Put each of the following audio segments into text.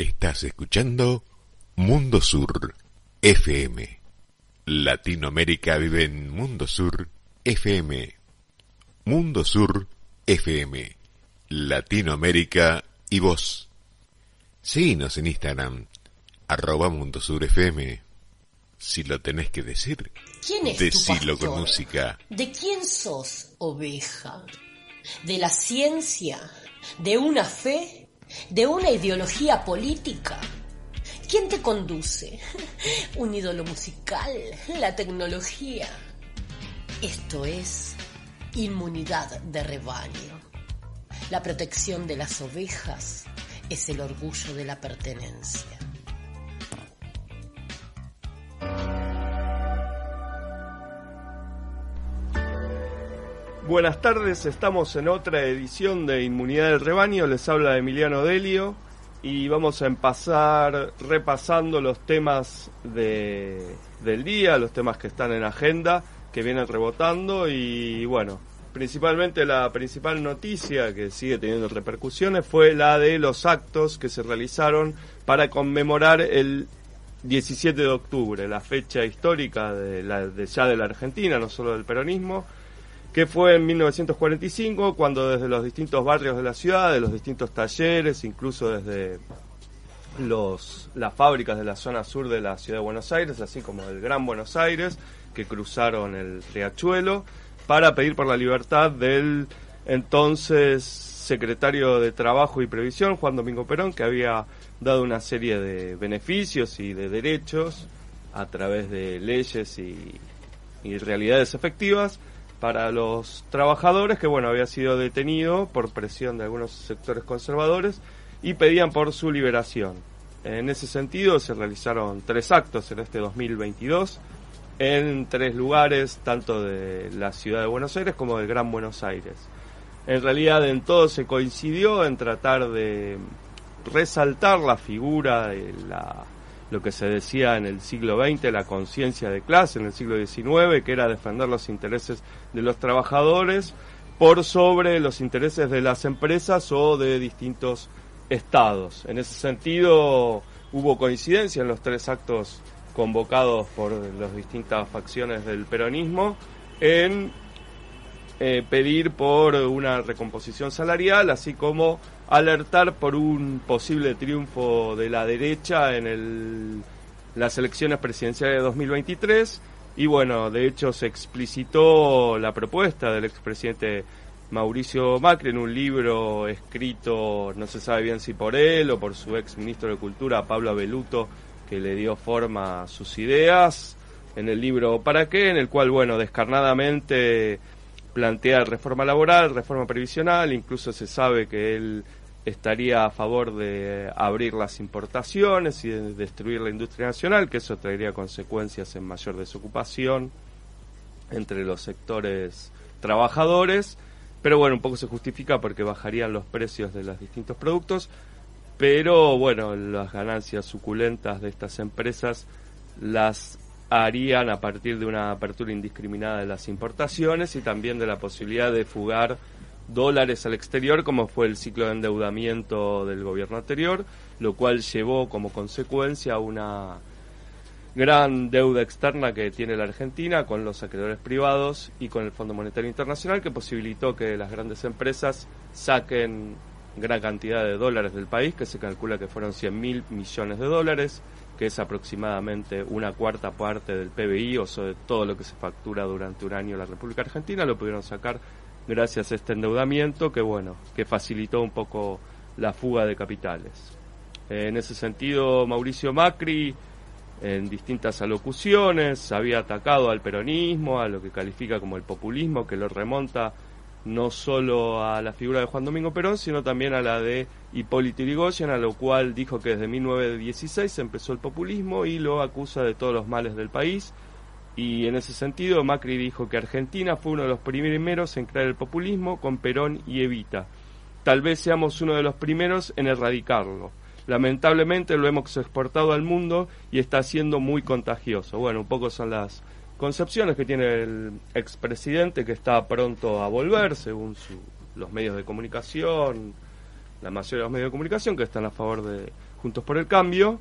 Estás escuchando Mundo Sur FM. Latinoamérica vive en Mundo Sur FM. Mundo Sur FM. Latinoamérica y vos. Síguenos en Instagram, arroba Mundo Sur FM. Si lo tenés que decir, ¿Quién es decilo tu con música. ¿De quién sos oveja? ¿De la ciencia? ¿De una fe? ¿De una ideología política? ¿Quién te conduce? ¿Un ídolo musical? ¿La tecnología? Esto es inmunidad de rebaño. La protección de las ovejas es el orgullo de la pertenencia. Buenas tardes, estamos en otra edición de Inmunidad del Rebaño, les habla Emiliano Delio y vamos a empezar repasando los temas de, del día, los temas que están en agenda, que vienen rebotando y bueno, principalmente la principal noticia que sigue teniendo repercusiones fue la de los actos que se realizaron para conmemorar el 17 de octubre, la fecha histórica de, la, de ya de la Argentina, no solo del peronismo, que fue en 1945, cuando desde los distintos barrios de la ciudad, de los distintos talleres, incluso desde los, las fábricas de la zona sur de la ciudad de Buenos Aires, así como del Gran Buenos Aires, que cruzaron el riachuelo, para pedir por la libertad del entonces secretario de Trabajo y Previsión, Juan Domingo Perón, que había dado una serie de beneficios y de derechos a través de leyes y, y realidades efectivas para los trabajadores que bueno había sido detenido por presión de algunos sectores conservadores y pedían por su liberación. En ese sentido se realizaron tres actos en este 2022 en tres lugares, tanto de la ciudad de Buenos Aires como del Gran Buenos Aires. En realidad en todo se coincidió en tratar de resaltar la figura de la lo que se decía en el siglo XX, la conciencia de clase, en el siglo XIX, que era defender los intereses de los trabajadores por sobre los intereses de las empresas o de distintos estados. En ese sentido, hubo coincidencia en los tres actos convocados por las distintas facciones del peronismo en eh, pedir por una recomposición salarial, así como alertar por un posible triunfo de la derecha en las elecciones presidenciales de 2023. Y bueno, de hecho se explicitó la propuesta del expresidente Mauricio Macri en un libro escrito, no se sabe bien si por él o por su ex ministro de Cultura, Pablo Abeluto, que le dio forma a sus ideas. En el libro ¿Para qué? En el cual, bueno, descarnadamente plantea reforma laboral, reforma previsional, incluso se sabe que él estaría a favor de abrir las importaciones y de destruir la industria nacional, que eso traería consecuencias en mayor desocupación entre los sectores trabajadores, pero bueno, un poco se justifica porque bajarían los precios de los distintos productos, pero bueno, las ganancias suculentas de estas empresas las harían a partir de una apertura indiscriminada de las importaciones y también de la posibilidad de fugar dólares al exterior, como fue el ciclo de endeudamiento del gobierno anterior, lo cual llevó como consecuencia una gran deuda externa que tiene la Argentina con los acreedores privados y con el Fondo Monetario Internacional, que posibilitó que las grandes empresas saquen gran cantidad de dólares del país, que se calcula que fueron 100 mil millones de dólares, que es aproximadamente una cuarta parte del PBI, o sea, de todo lo que se factura durante un año la República Argentina, lo pudieron sacar gracias a este endeudamiento que bueno, que facilitó un poco la fuga de capitales. En ese sentido, Mauricio Macri, en distintas alocuciones, había atacado al peronismo, a lo que califica como el populismo, que lo remonta no solo a la figura de Juan Domingo Perón, sino también a la de Hipólito Yrigoyen, a lo cual dijo que desde 1916 empezó el populismo y lo acusa de todos los males del país. Y en ese sentido, Macri dijo que Argentina fue uno de los primeros en crear el populismo con Perón y Evita. Tal vez seamos uno de los primeros en erradicarlo. Lamentablemente lo hemos exportado al mundo y está siendo muy contagioso. Bueno, un poco son las concepciones que tiene el expresidente que está pronto a volver, según su, los medios de comunicación la mayoría de los medios de comunicación que están a favor de Juntos por el Cambio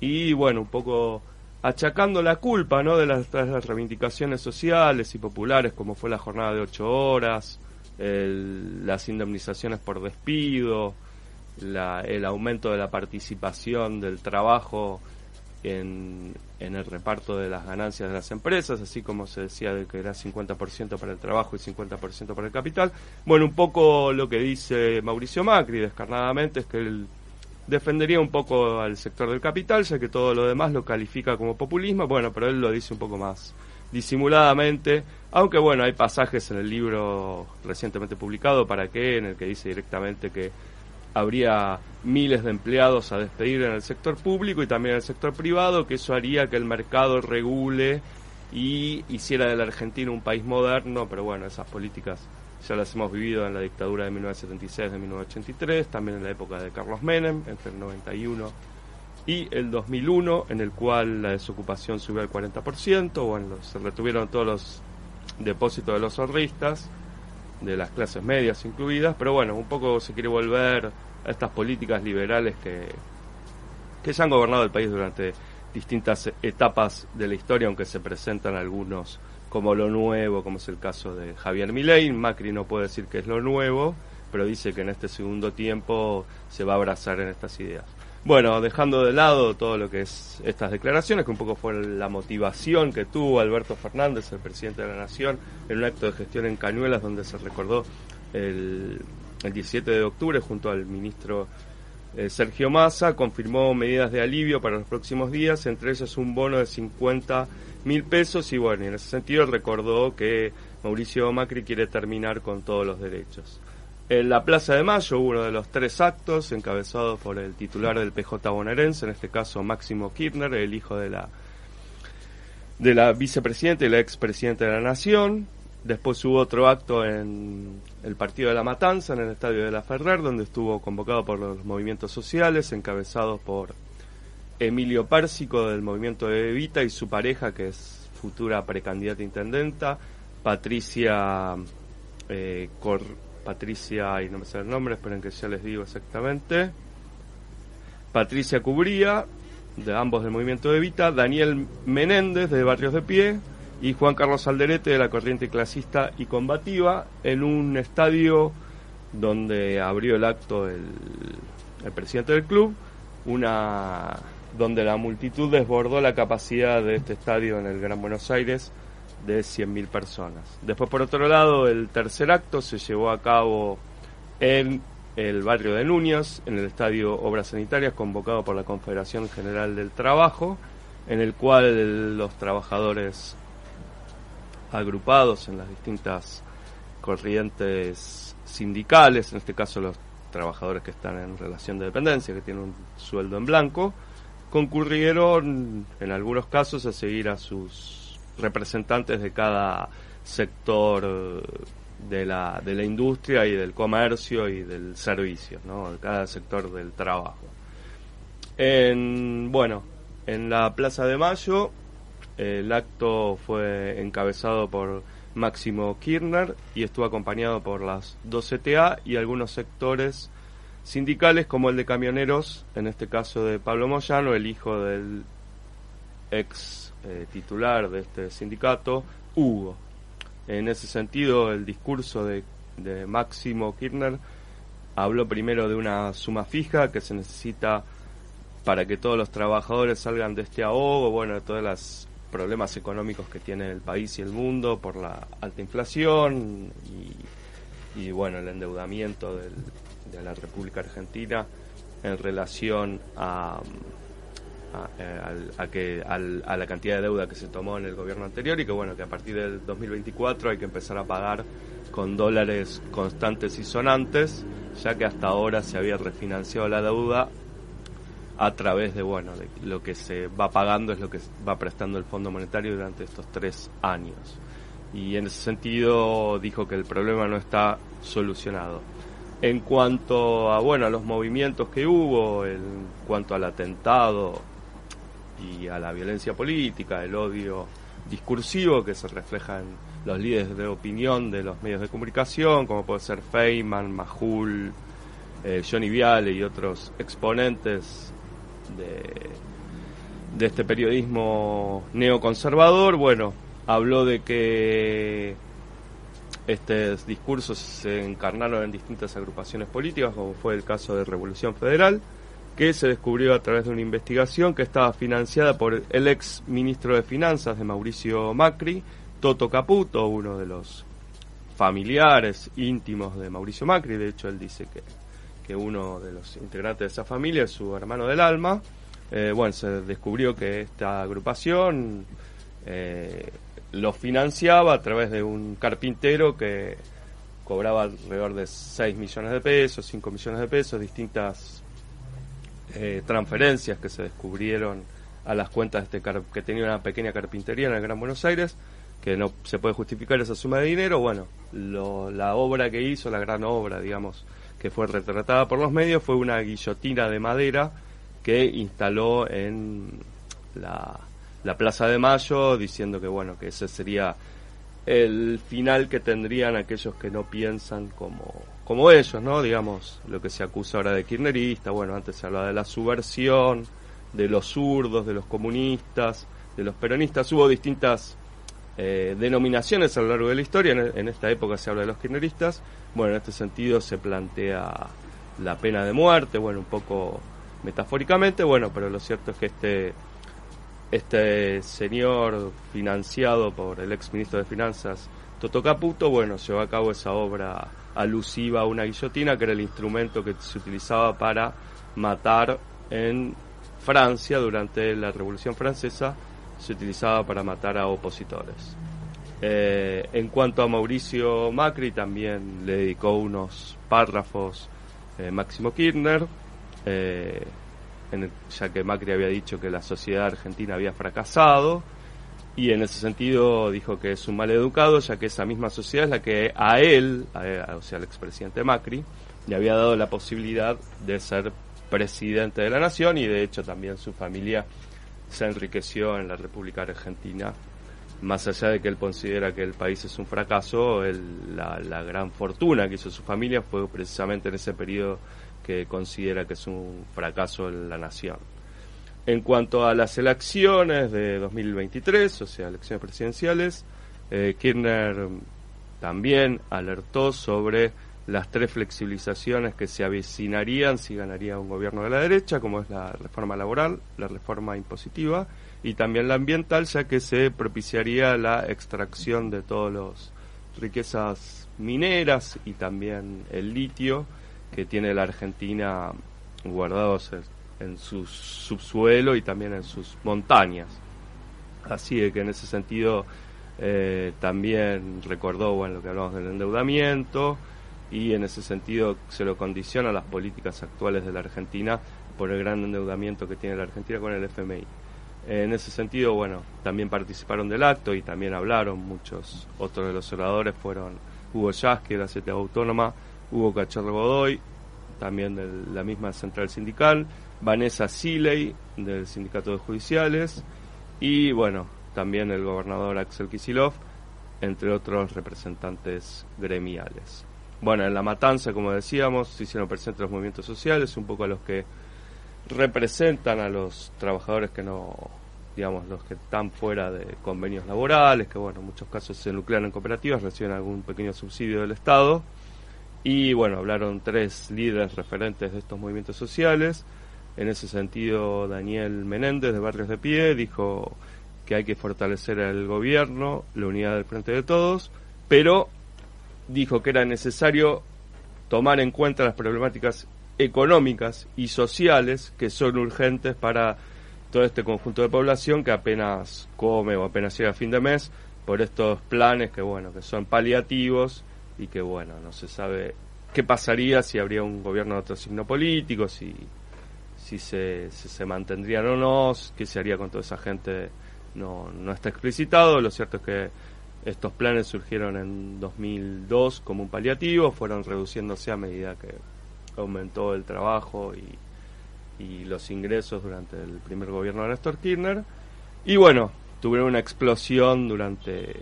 y bueno, un poco achacando la culpa ¿no? de las, reivindicaciones sociales y populares como fue la jornada de ocho horas, las indemnizaciones por despido, el aumento de la participación del trabajo en, en, el reparto de las ganancias de las empresas, así como se decía de que era 50% para el trabajo y 50% para el capital. Bueno, un poco lo que dice Mauricio Macri descarnadamente es que él defendería un poco al sector del capital, ya que todo lo demás lo califica como populismo, bueno, pero él lo dice un poco más disimuladamente, aunque bueno, hay pasajes en el libro recientemente publicado para qué, en el que dice directamente que habría miles de empleados a despedir en el sector público y también en el sector privado, que eso haría que el mercado regule y hiciera de la Argentina un país moderno, pero bueno, esas políticas ya las hemos vivido en la dictadura de 1976, de 1983, también en la época de Carlos Menem, entre el 91 y el 2001, en el cual la desocupación subió al 40%, bueno, se retuvieron todos los depósitos de los ahorristas, de las clases medias incluidas, pero bueno, un poco se quiere volver a estas políticas liberales que, que ya han gobernado el país durante distintas etapas de la historia, aunque se presentan algunos como lo nuevo, como es el caso de Javier Milei. Macri no puede decir que es lo nuevo, pero dice que en este segundo tiempo se va a abrazar en estas ideas. Bueno, dejando de lado todo lo que es estas declaraciones, que un poco fue la motivación que tuvo Alberto Fernández, el presidente de la Nación, en un acto de gestión en Cañuelas, donde se recordó el, el 17 de octubre junto al ministro eh, Sergio Massa, confirmó medidas de alivio para los próximos días, entre ellas un bono de 50 mil pesos y bueno, en ese sentido recordó que Mauricio Macri quiere terminar con todos los derechos. En la Plaza de Mayo hubo uno de los tres actos encabezados por el titular del PJ bonaerense, en este caso Máximo Kirchner, el hijo de la de la vicepresidenta y la expresidenta de la Nación. Después hubo otro acto en el Partido de la Matanza, en el Estadio de la Ferrer, donde estuvo convocado por los movimientos sociales, encabezados por Emilio Pérsico del movimiento de Evita y su pareja, que es futura precandidata intendenta, Patricia eh, Patricia, y no me sé el nombre, esperen que ya les digo exactamente, Patricia Cubría, de ambos del movimiento de Evita, Daniel Menéndez de Barrios de Pie y Juan Carlos Alderete de la corriente clasista y combativa en un estadio donde abrió el acto el presidente del club, una donde la multitud desbordó la capacidad de este estadio en el Gran Buenos Aires de 100.000 personas. Después, por otro lado, el tercer acto se llevó a cabo en el barrio de Núñez, en el estadio Obras Sanitarias, convocado por la Confederación General del Trabajo, en el cual los trabajadores agrupados en las distintas corrientes sindicales, en este caso los trabajadores que están en relación de dependencia, que tienen un sueldo en blanco, concurrieron en algunos casos a seguir a sus representantes de cada sector de la, de la industria y del comercio y del servicio, ¿no? de cada sector del trabajo. En, bueno, en la Plaza de Mayo el acto fue encabezado por Máximo Kirchner y estuvo acompañado por las dos CTA y algunos sectores sindicales como el de camioneros, en este caso de Pablo Moyano, el hijo del ex eh, titular de este sindicato, Hugo. En ese sentido, el discurso de, Máximo Kirchner habló primero de una suma fija que se necesita para que todos los trabajadores salgan de este ahogo, bueno, de todos los problemas económicos que tiene el país y el mundo por la alta inflación y, y bueno, el endeudamiento del, de la República Argentina en relación a, a, que, a la cantidad de deuda que se tomó en el gobierno anterior y que bueno, que a partir del 2024 hay que empezar a pagar con dólares constantes y sonantes, ya que hasta ahora se había refinanciado la deuda a través de, bueno, de lo que se va pagando es lo que va prestando el Fondo Monetario durante estos tres años. Y en ese sentido dijo que el problema no está solucionado. En cuanto a bueno a los movimientos que hubo, en cuanto al atentado y a la violencia política, el odio discursivo que se refleja en los líderes de opinión de los medios de comunicación, como puede ser Feynman, Majul eh, Johnny Viale y otros exponentes de, de este periodismo neoconservador, bueno, habló de que estos discursos se encarnaron en distintas agrupaciones políticas, como fue el caso de Revolución Federal, que se descubrió a través de una investigación que estaba financiada por el ex ministro de Finanzas de Mauricio Macri, Toto Caputo, uno de los familiares íntimos de Mauricio Macri, de hecho él dice que, que uno de los integrantes de esa familia es su hermano del alma. Eh, bueno, se descubrió que esta agrupación eh, lo financiaba a través de un carpintero que cobraba alrededor de 6 millones de pesos, 5 millones de pesos, distintas eh, transferencias que se descubrieron a las cuentas de este que tenía una pequeña carpintería en el Gran Buenos Aires, que no se puede justificar esa suma de dinero. Bueno, la obra que hizo, la gran obra, digamos, que fue retratada por los medios, fue una guillotina de madera que instaló en la, la Plaza de Mayo, diciendo que bueno, que ese sería el final que tendrían aquellos que no piensan como como ellos, ¿no? Digamos, lo que se acusa ahora de kirchnerista, bueno, antes se hablaba de la subversión, de los zurdos, de los comunistas, de los peronistas, hubo distintas eh, denominaciones a lo largo de la historia, en, esta época se habla de los kirchneristas, bueno, en este sentido se plantea la pena de muerte, bueno, un poco metafóricamente, bueno, pero lo cierto es que este este señor financiado por el ex ministro de Finanzas Toto Caputo, bueno, llevó a cabo esa obra alusiva a una guillotina, que era el instrumento que se utilizaba para matar en Francia durante la Revolución Francesa, se utilizaba para matar a opositores. Eh, en cuanto a Mauricio Macri, también le dedicó unos párrafos eh, Máximo Kirchner, eh, ya que Macri había dicho que la sociedad argentina había fracasado, y en ese sentido dijo que es un mal educado, ya que esa misma sociedad es la que a él, o sea, al expresidente Macri, le había dado la posibilidad de ser presidente de la nación y de hecho también su familia se enriqueció en la República Argentina. Más allá de que él considera que el país es un fracaso, la, la gran fortuna que hizo su familia fue precisamente en ese periodo que considera que es un fracaso en la nación. En cuanto a las elecciones de 2023, o sea, elecciones presidenciales, eh, Kirchner también alertó sobre las tres flexibilizaciones que se avecinarían si ganaría un gobierno de la derecha, como es la reforma laboral, la reforma impositiva y también la ambiental, ya que se propiciaría la extracción de todas las riquezas mineras y también el litio que tiene la Argentina guardados en su subsuelo y también en sus montañas. Así que en ese sentido eh, también recordó bueno, lo que hablamos del endeudamiento y en ese sentido se lo condiciona las políticas actuales de la Argentina por el gran endeudamiento que tiene la Argentina con el FMI. En ese sentido, bueno, también participaron del acto y también hablaron muchos otros de los oradores, fueron Hugo Yasky de la CTA Autónoma, Hugo Cachorro Godoy, también de la misma central sindical, Vanessa Siley del Sindicato de Judiciales y bueno, también el gobernador Axel Kisilov, entre otros representantes gremiales. Bueno, en la matanza, como decíamos, se hicieron presentes los movimientos sociales, un poco a los que representan a los trabajadores que no, digamos, los que están fuera de convenios laborales, que bueno, en muchos casos se nuclean en cooperativas, reciben algún pequeño subsidio del Estado. Y bueno, hablaron tres líderes referentes de estos movimientos sociales, en ese sentido, Daniel Menéndez de Barrios de Pie dijo que hay que fortalecer el gobierno, la unidad del frente de todos, pero dijo que era necesario tomar en cuenta las problemáticas económicas y sociales que son urgentes para todo este conjunto de población que apenas come o apenas llega a fin de mes por estos planes que bueno que son paliativos y que bueno no se sabe qué pasaría si habría un gobierno de otro signo político si si se, se mantendrían o no, qué se haría con toda esa gente, no, no está explicitado. Lo cierto es que estos planes surgieron en 2002 como un paliativo, fueron reduciéndose a medida que aumentó el trabajo y, y los ingresos durante el primer gobierno de Néstor Kirchner. Y bueno, tuvieron una explosión durante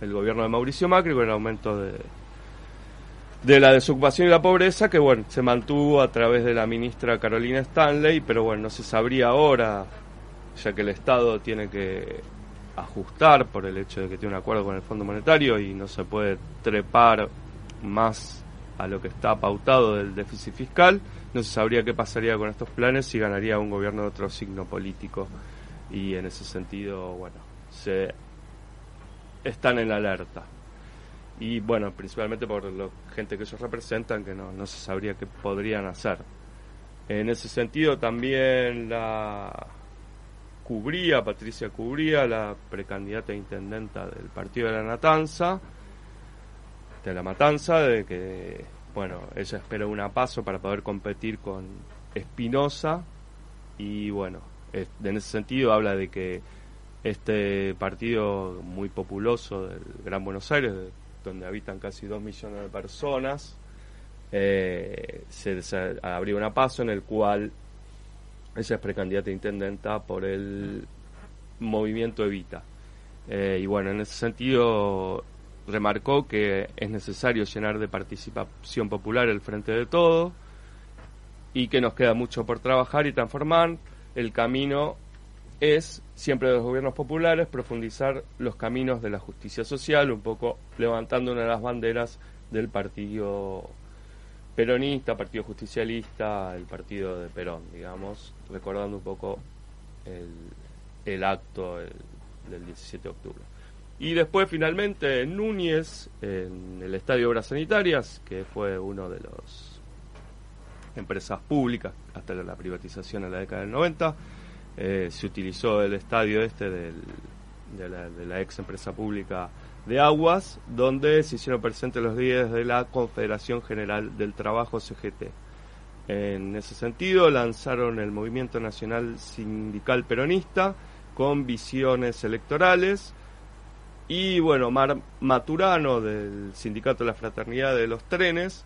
el gobierno de Mauricio Macri con el aumento de, de la desocupación y la pobreza, que bueno, se mantuvo a través de la ministra Carolina Stanley, pero bueno, no se sabría ahora, ya que el Estado tiene que ajustar por el hecho de que tiene un acuerdo con el Fondo Monetario y no se puede trepar más a lo que está pautado del déficit fiscal, no se sabría qué pasaría con estos planes si ganaría un gobierno de otro signo político. Y en ese sentido, bueno, se están en alerta y bueno, principalmente por la gente que ellos representan, que no, no se sabría qué podrían hacer. En ese sentido también la Cubría, Patricia Cubría, la precandidata intendenta del Partido de la Matanza, de la Matanza, de que, bueno, ella espera una paso para poder competir con Espinosa y bueno, en ese sentido habla de que este partido muy populoso del Gran Buenos Aires, donde habitan casi dos millones de personas, eh, se, abrió una paso en el cual ella es precandidata intendenta por el movimiento Evita. Eh, y bueno, en ese sentido remarcó que es necesario llenar de participación popular el frente de todo y que nos queda mucho por trabajar y transformar. El camino es siempre de los gobiernos populares profundizar los caminos de la justicia social, un poco levantando una de las banderas del partido peronista, partido justicialista, el partido de Perón, digamos, recordando un poco el, acto del 17 de octubre. Y después finalmente Núñez, en el Estadio Obras Sanitarias, que fue uno de los empresas públicas hasta la privatización en la década del 90, eh, se utilizó el estadio este de, la, ex empresa pública de Aguas, donde se hicieron presentes los días de la Confederación General del Trabajo CGT. En ese sentido, lanzaron el Movimiento Nacional Sindical Peronista con visiones electorales. Y bueno, Mar Maturano del Sindicato de la Fraternidad de los Trenes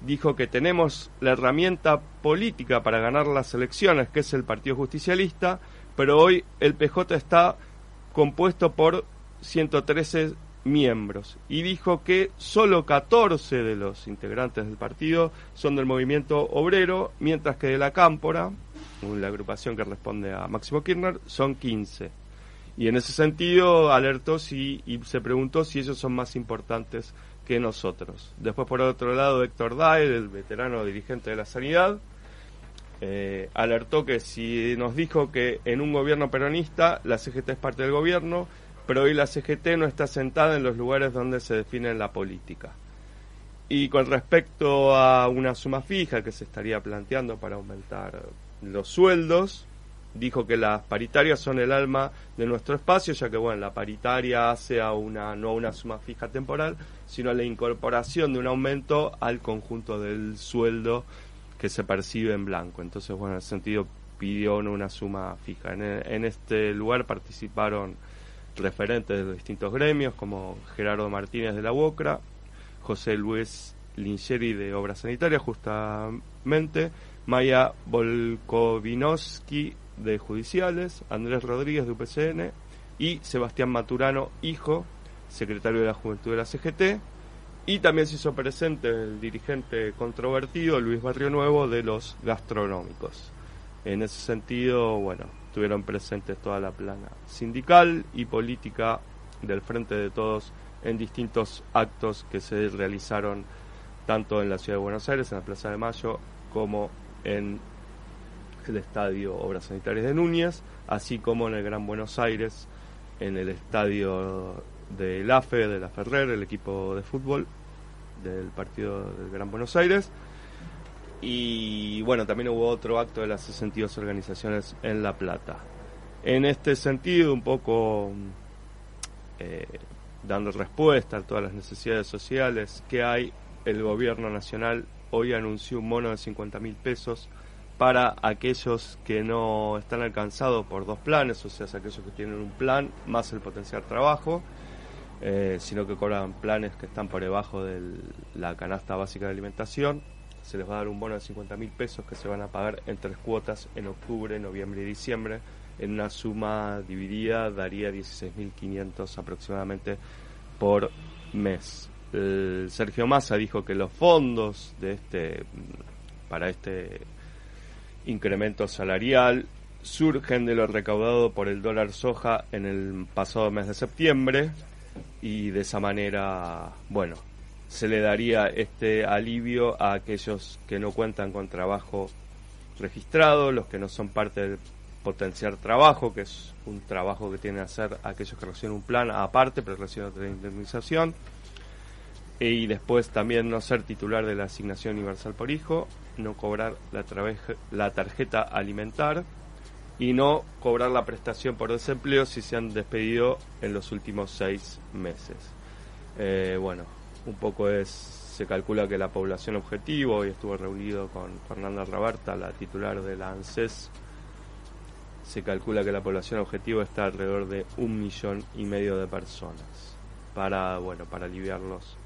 dijo que tenemos la herramienta política para ganar las elecciones, que es el Partido Justicialista, pero hoy el PJ está compuesto por 113 miembros y dijo que solo 14 de los integrantes del partido son del movimiento obrero, mientras que de la Cámpora, la agrupación que responde a Máximo Kirchner, son 15. Y en ese sentido alertó si, y se preguntó si ellos son más importantes que nosotros. Después, por otro lado, Héctor Daer, el veterano dirigente de la sanidad, eh, alertó que si nos dijo que en un gobierno peronista la CGT es parte del gobierno, pero hoy la CGT no está sentada en los lugares donde se define la política. Y con respecto a una suma fija que se estaría planteando para aumentar los sueldos, dijo que las paritarias son el alma de nuestro espacio, ya que bueno, la paritaria hace a una no a una suma fija temporal, sino a la incorporación de un aumento al conjunto del sueldo que se percibe en blanco. Entonces, bueno, en ese sentido pidió una suma fija. En, este lugar participaron referentes de distintos gremios como Gerardo Martínez de la UOCRA, José Luis Lincheri de Obras Sanitarias, justamente, Maya Volkovinovsky de Judiciales, Andrés Rodríguez de UPCN y Sebastián Maturano, hijo, secretario de la Juventud de la CGT. Y también se hizo presente el dirigente controvertido Luis Barrio Nuevo de los gastronómicos. En ese sentido, bueno, tuvieron presentes toda la plana sindical y política del Frente de Todos en distintos actos que se realizaron tanto en la ciudad de Buenos Aires, en la Plaza de Mayo, como en el Estadio Obras Sanitarias de Núñez, así como en el Gran Buenos Aires, en el Estadio del AFE, de la Ferrer, el equipo de fútbol del partido del Gran Buenos Aires. Y bueno, también hubo otro acto de las 62 organizaciones en La Plata. En este sentido, un poco eh, dando respuesta a todas las necesidades sociales que hay, el gobierno nacional hoy anunció un mono de 50 mil pesos para aquellos que no están alcanzados por dos planes, o sea, aquellos que tienen un plan más el potencial trabajo, eh, sino que cobran planes que están por debajo de la canasta básica de alimentación. Se les va a dar un bono de 50 mil pesos que se van a pagar en tres cuotas en octubre, noviembre y diciembre. En una suma dividida daría 16.500 aproximadamente por mes. Sergio Massa dijo que los fondos de este para este incremento salarial surgen de lo recaudado por el dólar soja en el pasado mes de septiembre y de esa manera, bueno, se le daría este alivio a aquellos que no cuentan con trabajo registrado, los que no son parte del potenciar trabajo, que es un trabajo que tienen que hacer aquellos que reciben un plan aparte, pero reciben otra indemnización, y después también no ser titular de la asignación universal por hijo, no cobrar la, la tarjeta alimentar y no cobrar la prestación por desempleo si se han despedido en los últimos seis meses. Eh, bueno, un poco es, se calcula que la población objetivo, hoy estuve reunido con Fernanda Raberta, la titular de la ANSES, se calcula que la población objetivo está alrededor de un millón y medio de personas para, bueno, para aliviarlos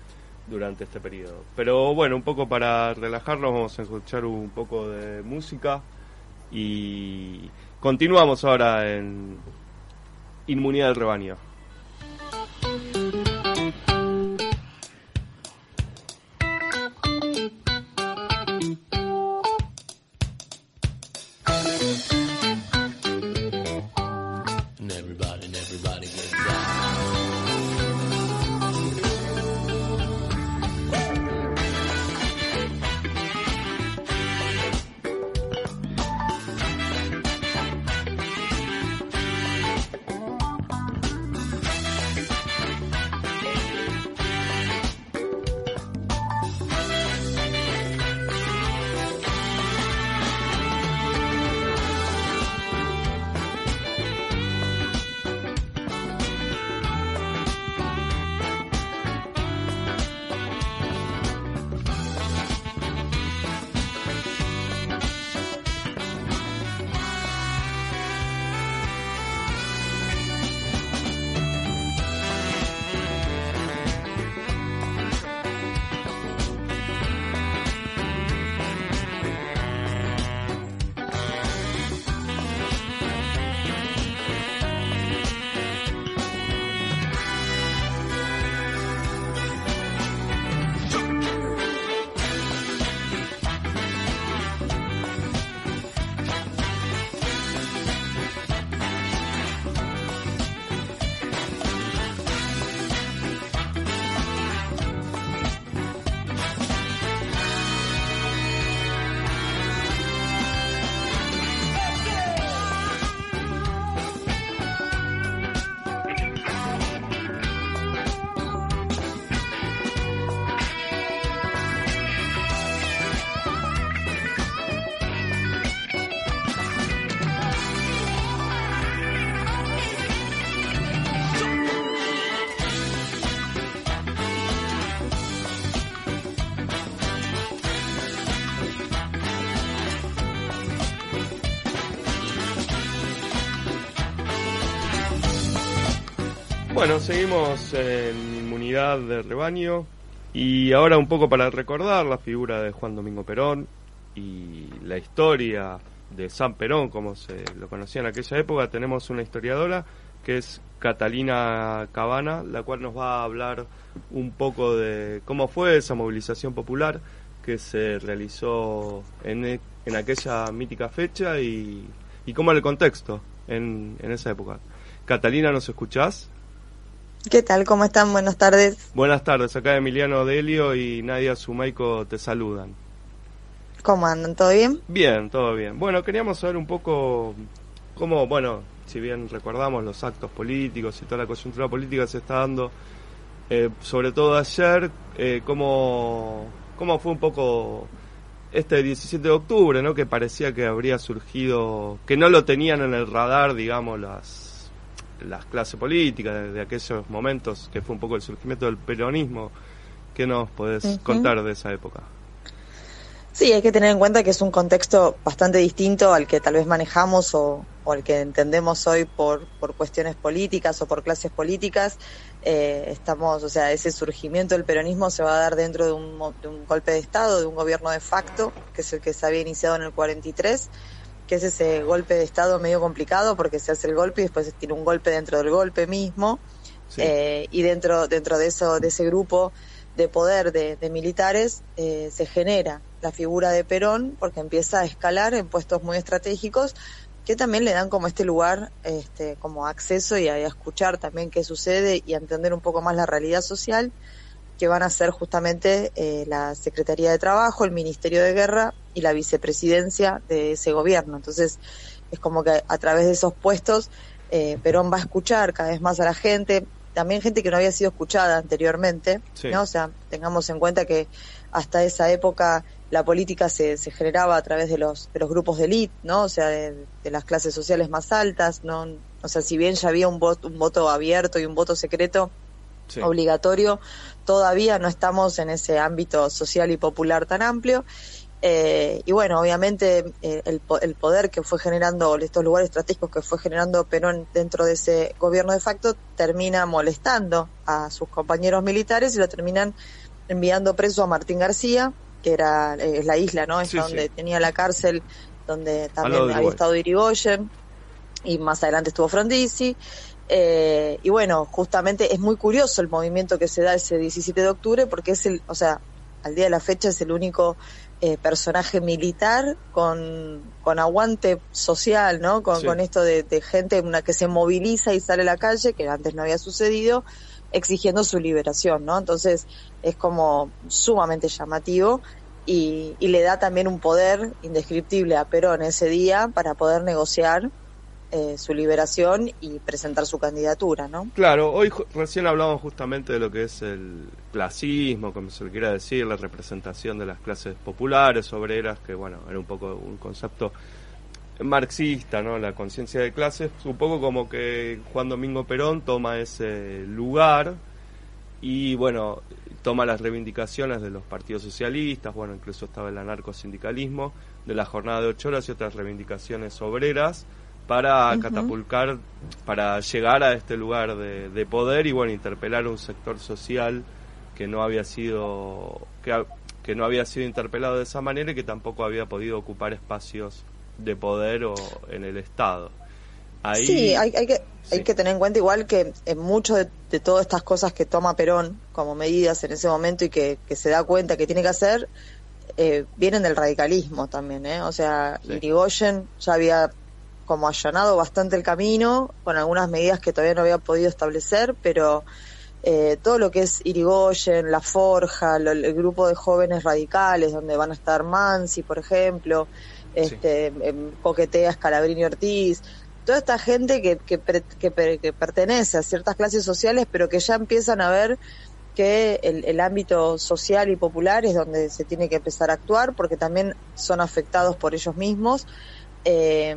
durante este periodo. Pero bueno, un poco para relajarnos vamos a escuchar un poco de música y continuamos ahora en Inmunidad del Rebaño. Bueno, seguimos en inmunidad de rebaño y ahora un poco para recordar la figura de Juan Domingo Perón y la historia de San Perón, como se lo conocía en aquella época, tenemos una historiadora que es Catalina Cabana, la cual nos va a hablar un poco de cómo fue esa movilización popular que se realizó en, e, en aquella mítica fecha y, y cómo era el contexto en, en esa época. Catalina, ¿nos escuchás? ¿Qué tal? ¿Cómo están? Buenas tardes. Buenas tardes. Acá Emiliano Delio y Nadia Sumaico te saludan. ¿Cómo andan? ¿Todo bien? Bien, todo bien. Bueno, queríamos saber un poco cómo, bueno, si bien recordamos los actos políticos y toda la coyuntura política se está dando, eh, sobre todo ayer, eh, cómo, cómo fue un poco este 17 de octubre, ¿no? Que parecía que habría surgido, que no lo tenían en el radar, digamos, las las clases políticas de, aquellos momentos, que fue un poco el surgimiento del peronismo. ¿Qué nos podés contar de esa época? Sí, hay que tener en cuenta que es un contexto bastante distinto al que tal vez manejamos o, al que entendemos hoy por, por cuestiones políticas o por clases políticas. Eh, estamos, o sea, ese surgimiento del peronismo se va a dar dentro de un, de un golpe de Estado, de un gobierno de facto, que es el que se había iniciado en el 43 que es ese golpe de Estado medio complicado porque se hace el golpe y después tiene un golpe dentro del golpe mismo. Eh, y dentro, dentro de eso, de ese grupo de poder de, militares, eh, se genera la figura de Perón porque empieza a escalar en puestos muy estratégicos que también le dan como este lugar, este, como acceso y a, escuchar también qué sucede y a entender un poco más la realidad social, que van a ser justamente eh, la Secretaría de Trabajo, el Ministerio de Guerra y la vicepresidencia de ese gobierno. Entonces, es como que a través de esos puestos, eh, Perón va a escuchar cada vez más a la gente, también gente que no había sido escuchada anteriormente, ¿no? O sea, tengamos en cuenta que hasta esa época la política se, se generaba a través de los, de los grupos de élite, ¿no? O sea, de, las clases sociales más altas, ¿no? O sea, si bien ya había un voto, un voto abierto y un voto secreto obligatorio, todavía no estamos en ese ámbito social y popular tan amplio. Eh, y bueno, obviamente eh, el, el, poder que fue generando, estos lugares estratégicos que fue generando Perón dentro de ese gobierno de facto, termina molestando a sus compañeros militares y lo terminan enviando preso a Martín García, que era eh, la isla, ¿no? Es donde tenía la cárcel, donde también había estado Irigoyen, y más adelante estuvo Frondizi. Eh, y bueno, justamente es muy curioso el movimiento que se da ese 17 de octubre, porque es el, o sea, al día de la fecha es el único eh, personaje militar con, con aguante social, ¿no? Con, con esto de, de, gente una que se moviliza y sale a la calle, que antes no había sucedido, exigiendo su liberación, ¿no? Entonces es como sumamente llamativo y, y, le da también un poder indescriptible a Perón ese día para poder negociar eh, su liberación y presentar su candidatura, ¿no? Claro, hoy recién hablamos justamente de lo que es el clasismo, como se le quiera decir, la representación de las clases populares, obreras, que bueno, era un poco un concepto marxista, ¿no? La conciencia de clases, un poco como que Juan Domingo Perón toma ese lugar y bueno, toma las reivindicaciones de los partidos socialistas, bueno, incluso estaba el anarcosindicalismo, de la jornada de ocho horas y otras reivindicaciones obreras para catapultar, para llegar a este lugar de, de, poder y bueno, interpelar a un sector social que no había sido, que, que no había sido interpelado de esa manera y que tampoco había podido ocupar espacios de poder o en el Estado. Ahí, sí, hay, hay, que, hay que tener en cuenta igual que en mucho de, todas estas cosas que toma Perón como medidas en ese momento y que, que se da cuenta que tiene que hacer, eh, vienen del radicalismo también, ¿eh? O sea, Irigoyen ya había como allanado bastante el camino con algunas medidas que todavía no había podido establecer, pero eh, todo lo que es Irigoyen, La Forja, el grupo de jóvenes radicales, donde van a estar Mansi, por ejemplo, este, em, Coquetea, Scalabrini Ortiz, toda esta gente que, que, que, pertenece a ciertas clases sociales, pero que ya empiezan a ver que el, el, ámbito social y popular es donde se tiene que empezar a actuar, porque también son afectados por ellos mismos. Eh,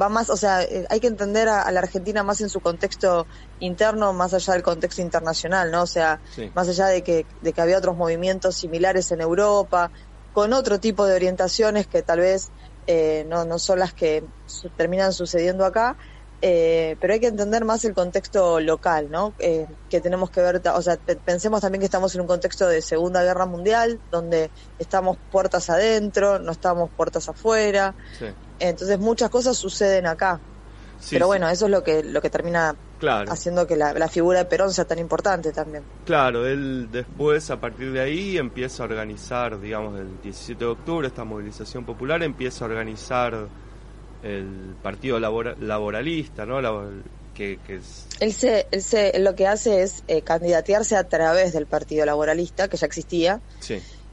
va más, o sea, eh, hay que entender a, la Argentina más en su contexto interno, más allá del contexto internacional, ¿no? O sea, más allá de que, de que había otros movimientos similares en Europa, con otro tipo de orientaciones que tal vez eh, no, no son las que terminan sucediendo acá, eh, pero hay que entender más el contexto local, ¿no? Eh, que tenemos que ver, o sea, pensemos también que estamos en un contexto de Segunda Guerra Mundial, donde estamos puertas adentro, no estamos puertas afuera. Entonces muchas cosas suceden acá. pero bueno, eso es lo que, lo que termina haciendo que la, figura de Perón sea tan importante también. Claro, él después, a partir de ahí, empieza a organizar, digamos, el 17 de octubre, esta movilización popular, empieza a organizar el Partido Laboralista, ¿no? que, es... él, se, él, se, lo que hace es eh, candidatearse a través del Partido Laboralista, que ya existía,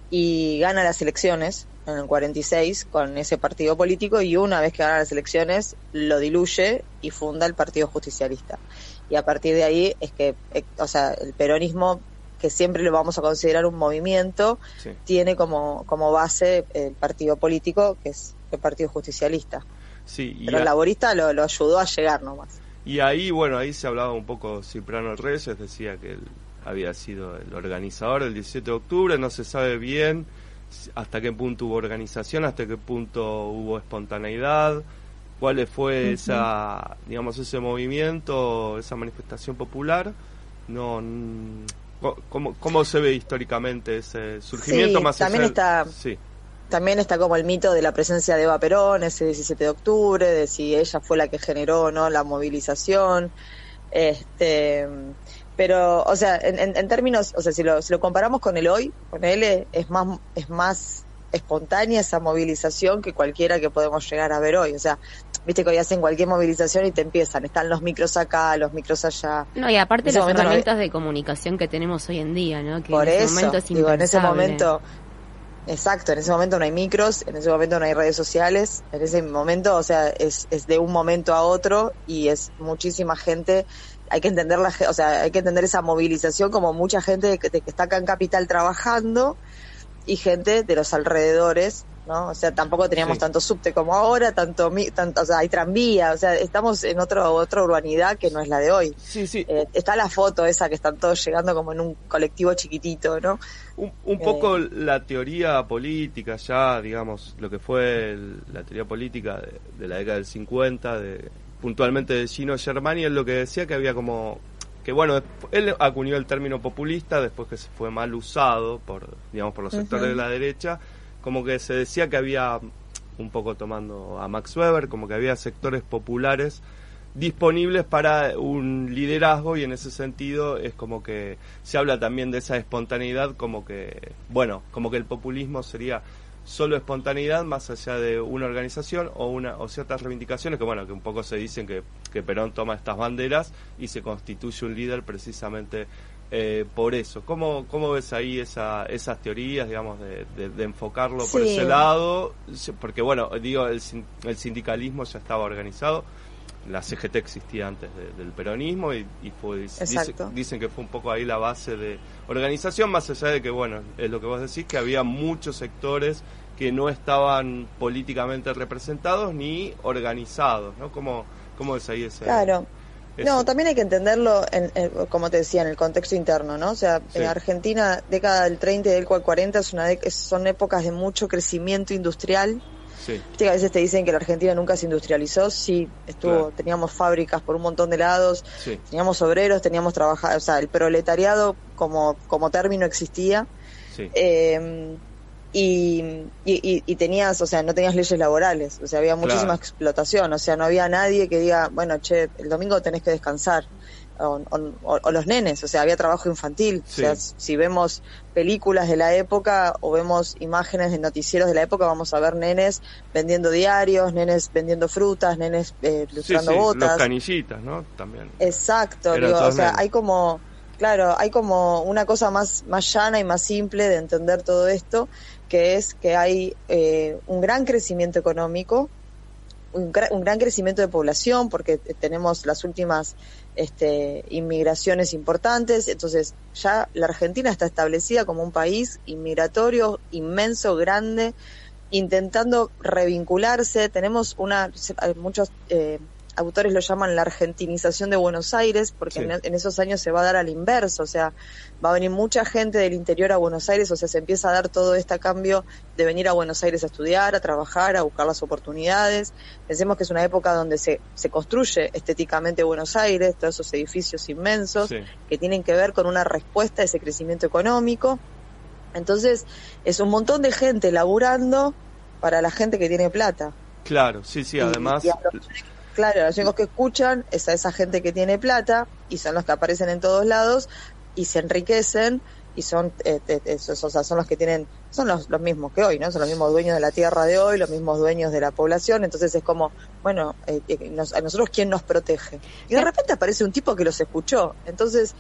y gana las elecciones en el 46 con ese partido político y una vez que gana las elecciones lo diluye y funda el Partido Justicialista. Y a partir de ahí es que, eh, o sea, el peronismo, que siempre lo vamos a considerar un movimiento, tiene como, como base el partido político, que es el Partido Justicialista. Sí, Pero el laborista lo, lo, ayudó a llegar nomás. Y ahí, bueno, ahí se hablaba un poco Ciprano Reyes, decía que él había sido el organizador del 17 de octubre, no se sabe bien hasta qué punto hubo organización, hasta qué punto hubo espontaneidad, cuál fue esa, digamos, ese movimiento, esa manifestación popular, no, cómo, cómo se ve históricamente ese surgimiento más también está sí. también está como el mito de la presencia de Eva Perón ese 17 de octubre, de si ella fue la que generó no la movilización, este Pero, o sea, en, en, términos, o sea, si lo, si lo comparamos con el hoy, con él es más, es más espontánea esa movilización que cualquiera que podemos llegar a ver hoy. O sea, viste que hoy hacen cualquier movilización y te empiezan, están los micros acá, los micros allá. No, y aparte las herramientas de comunicación que tenemos hoy en día, ¿no? Que Por en ese momento es digo, en ese momento, exacto, en ese momento no hay micros, en ese momento no hay redes sociales, en ese momento, o sea, es, es de un momento a otro y es muchísima gente hay que entender la, o sea, hay que entender esa movilización como mucha gente que, que está acá en Capital trabajando y gente de los alrededores, ¿no? O sea, tampoco teníamos tanto subte como ahora, tanto, tanto, o sea, hay tranvía, o sea, estamos en otro, otra urbanidad que no es la de hoy. Sí, sí. Eh, está la foto esa que están todos llegando como en un colectivo chiquitito, ¿no? Un, un poco eh. la teoría política ya, digamos, lo que fue la teoría política de, de, la década del 50, de puntualmente de Gino Germani, es lo que decía que había como que bueno, él acuñó el término populista después que se fue mal usado por, digamos, por los sectores de la derecha, como que se decía que había, un poco tomando a Max Weber, como que había sectores populares disponibles para un liderazgo y en ese sentido es como que se habla también de esa espontaneidad como que, bueno, como que el populismo sería solo espontaneidad más allá de una organización o una o ciertas reivindicaciones que bueno que un poco se dicen que, que Perón toma estas banderas y se constituye un líder precisamente eh, por eso. ¿Cómo, cómo ves ahí esa, esas teorías digamos de, de, enfocarlo por ese lado porque bueno digo el, el sindicalismo ya estaba organizado la CGT existía antes del peronismo y, fue dicen que fue un poco ahí la base de organización más allá de que bueno es lo que vos decís que había muchos sectores que no estaban políticamente representados ni organizados no como cómo es ahí ese claro. No, también hay que entenderlo, en, como te decía, en el contexto interno, ¿no? O sea, en Argentina, década del 30 y del 40 es una son épocas de mucho crecimiento industrial, Sí. que a veces te dicen que la Argentina nunca se industrializó, sí, estuvo, teníamos fábricas por un montón de lados, teníamos obreros, teníamos trabajadores, o sea, el proletariado como, como término existía. Eh, y, y, tenías, o sea, no tenías leyes laborales, o sea, había muchísima explotación, o sea, no había nadie que diga, bueno, che, el domingo tenés que descansar o, los nenes, o sea, había trabajo infantil. O sea, si vemos películas de la época o vemos imágenes de noticieros de la época, vamos a ver nenes vendiendo diarios, nenes vendiendo frutas, nenes eh, lustrando botas. Los canillitas, ¿no? También. Exacto, o sea, hay como, claro, hay como una cosa más, más llana y más simple de entender todo esto, que es que hay eh, un gran crecimiento económico, un, un, gran crecimiento de población, porque tenemos las últimas este, inmigraciones importantes, entonces ya la Argentina está establecida como un país inmigratorio inmenso, grande, intentando revincularse. Tenemos una, muchos eh, autores lo llaman la argentinización de Buenos Aires, porque en, esos años se va a dar al inverso, o sea, va a venir mucha gente del interior a Buenos Aires, o sea, se empieza a dar todo este cambio de venir a Buenos Aires a estudiar, a trabajar, a buscar las oportunidades. Pensemos que es una época donde se, se construye estéticamente Buenos Aires, todos esos edificios inmensos que tienen que ver con una respuesta a ese crecimiento económico. Entonces, es un montón de gente laburando para la gente que tiene plata. Claro, sí, sí, además claro, los únicos que escuchan es a esa gente que tiene plata y son los que aparecen en todos lados y se enriquecen y son eh, esos, o sea, son los que tienen son los, los mismos que hoy no son los mismos dueños de la tierra de hoy los mismos dueños de la población entonces es como bueno eh, eh, a nosotros quién nos protege y de repente aparece un tipo que los escuchó. Entonces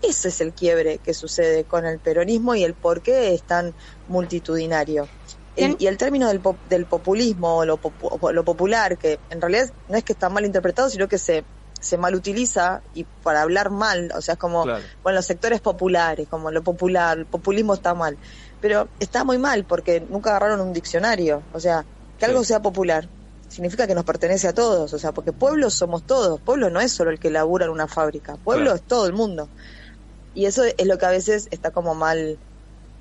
ese es el quiebre que sucede con el peronismo y el por qué es tan multitudinario y el término del, del populismo o lo, lo, popular, que en realidad no es que está mal interpretado, sino que se, se mal utiliza y para hablar mal, o sea, es como, bueno, los sectores populares, como lo popular, el populismo está mal. Pero está muy mal porque nunca agarraron un diccionario, o sea, que algo sea popular significa que nos pertenece a todos, o sea, porque pueblos somos todos, pueblo no es solo el que labura en una fábrica, pueblo es todo el mundo. Y eso es lo que a veces está como mal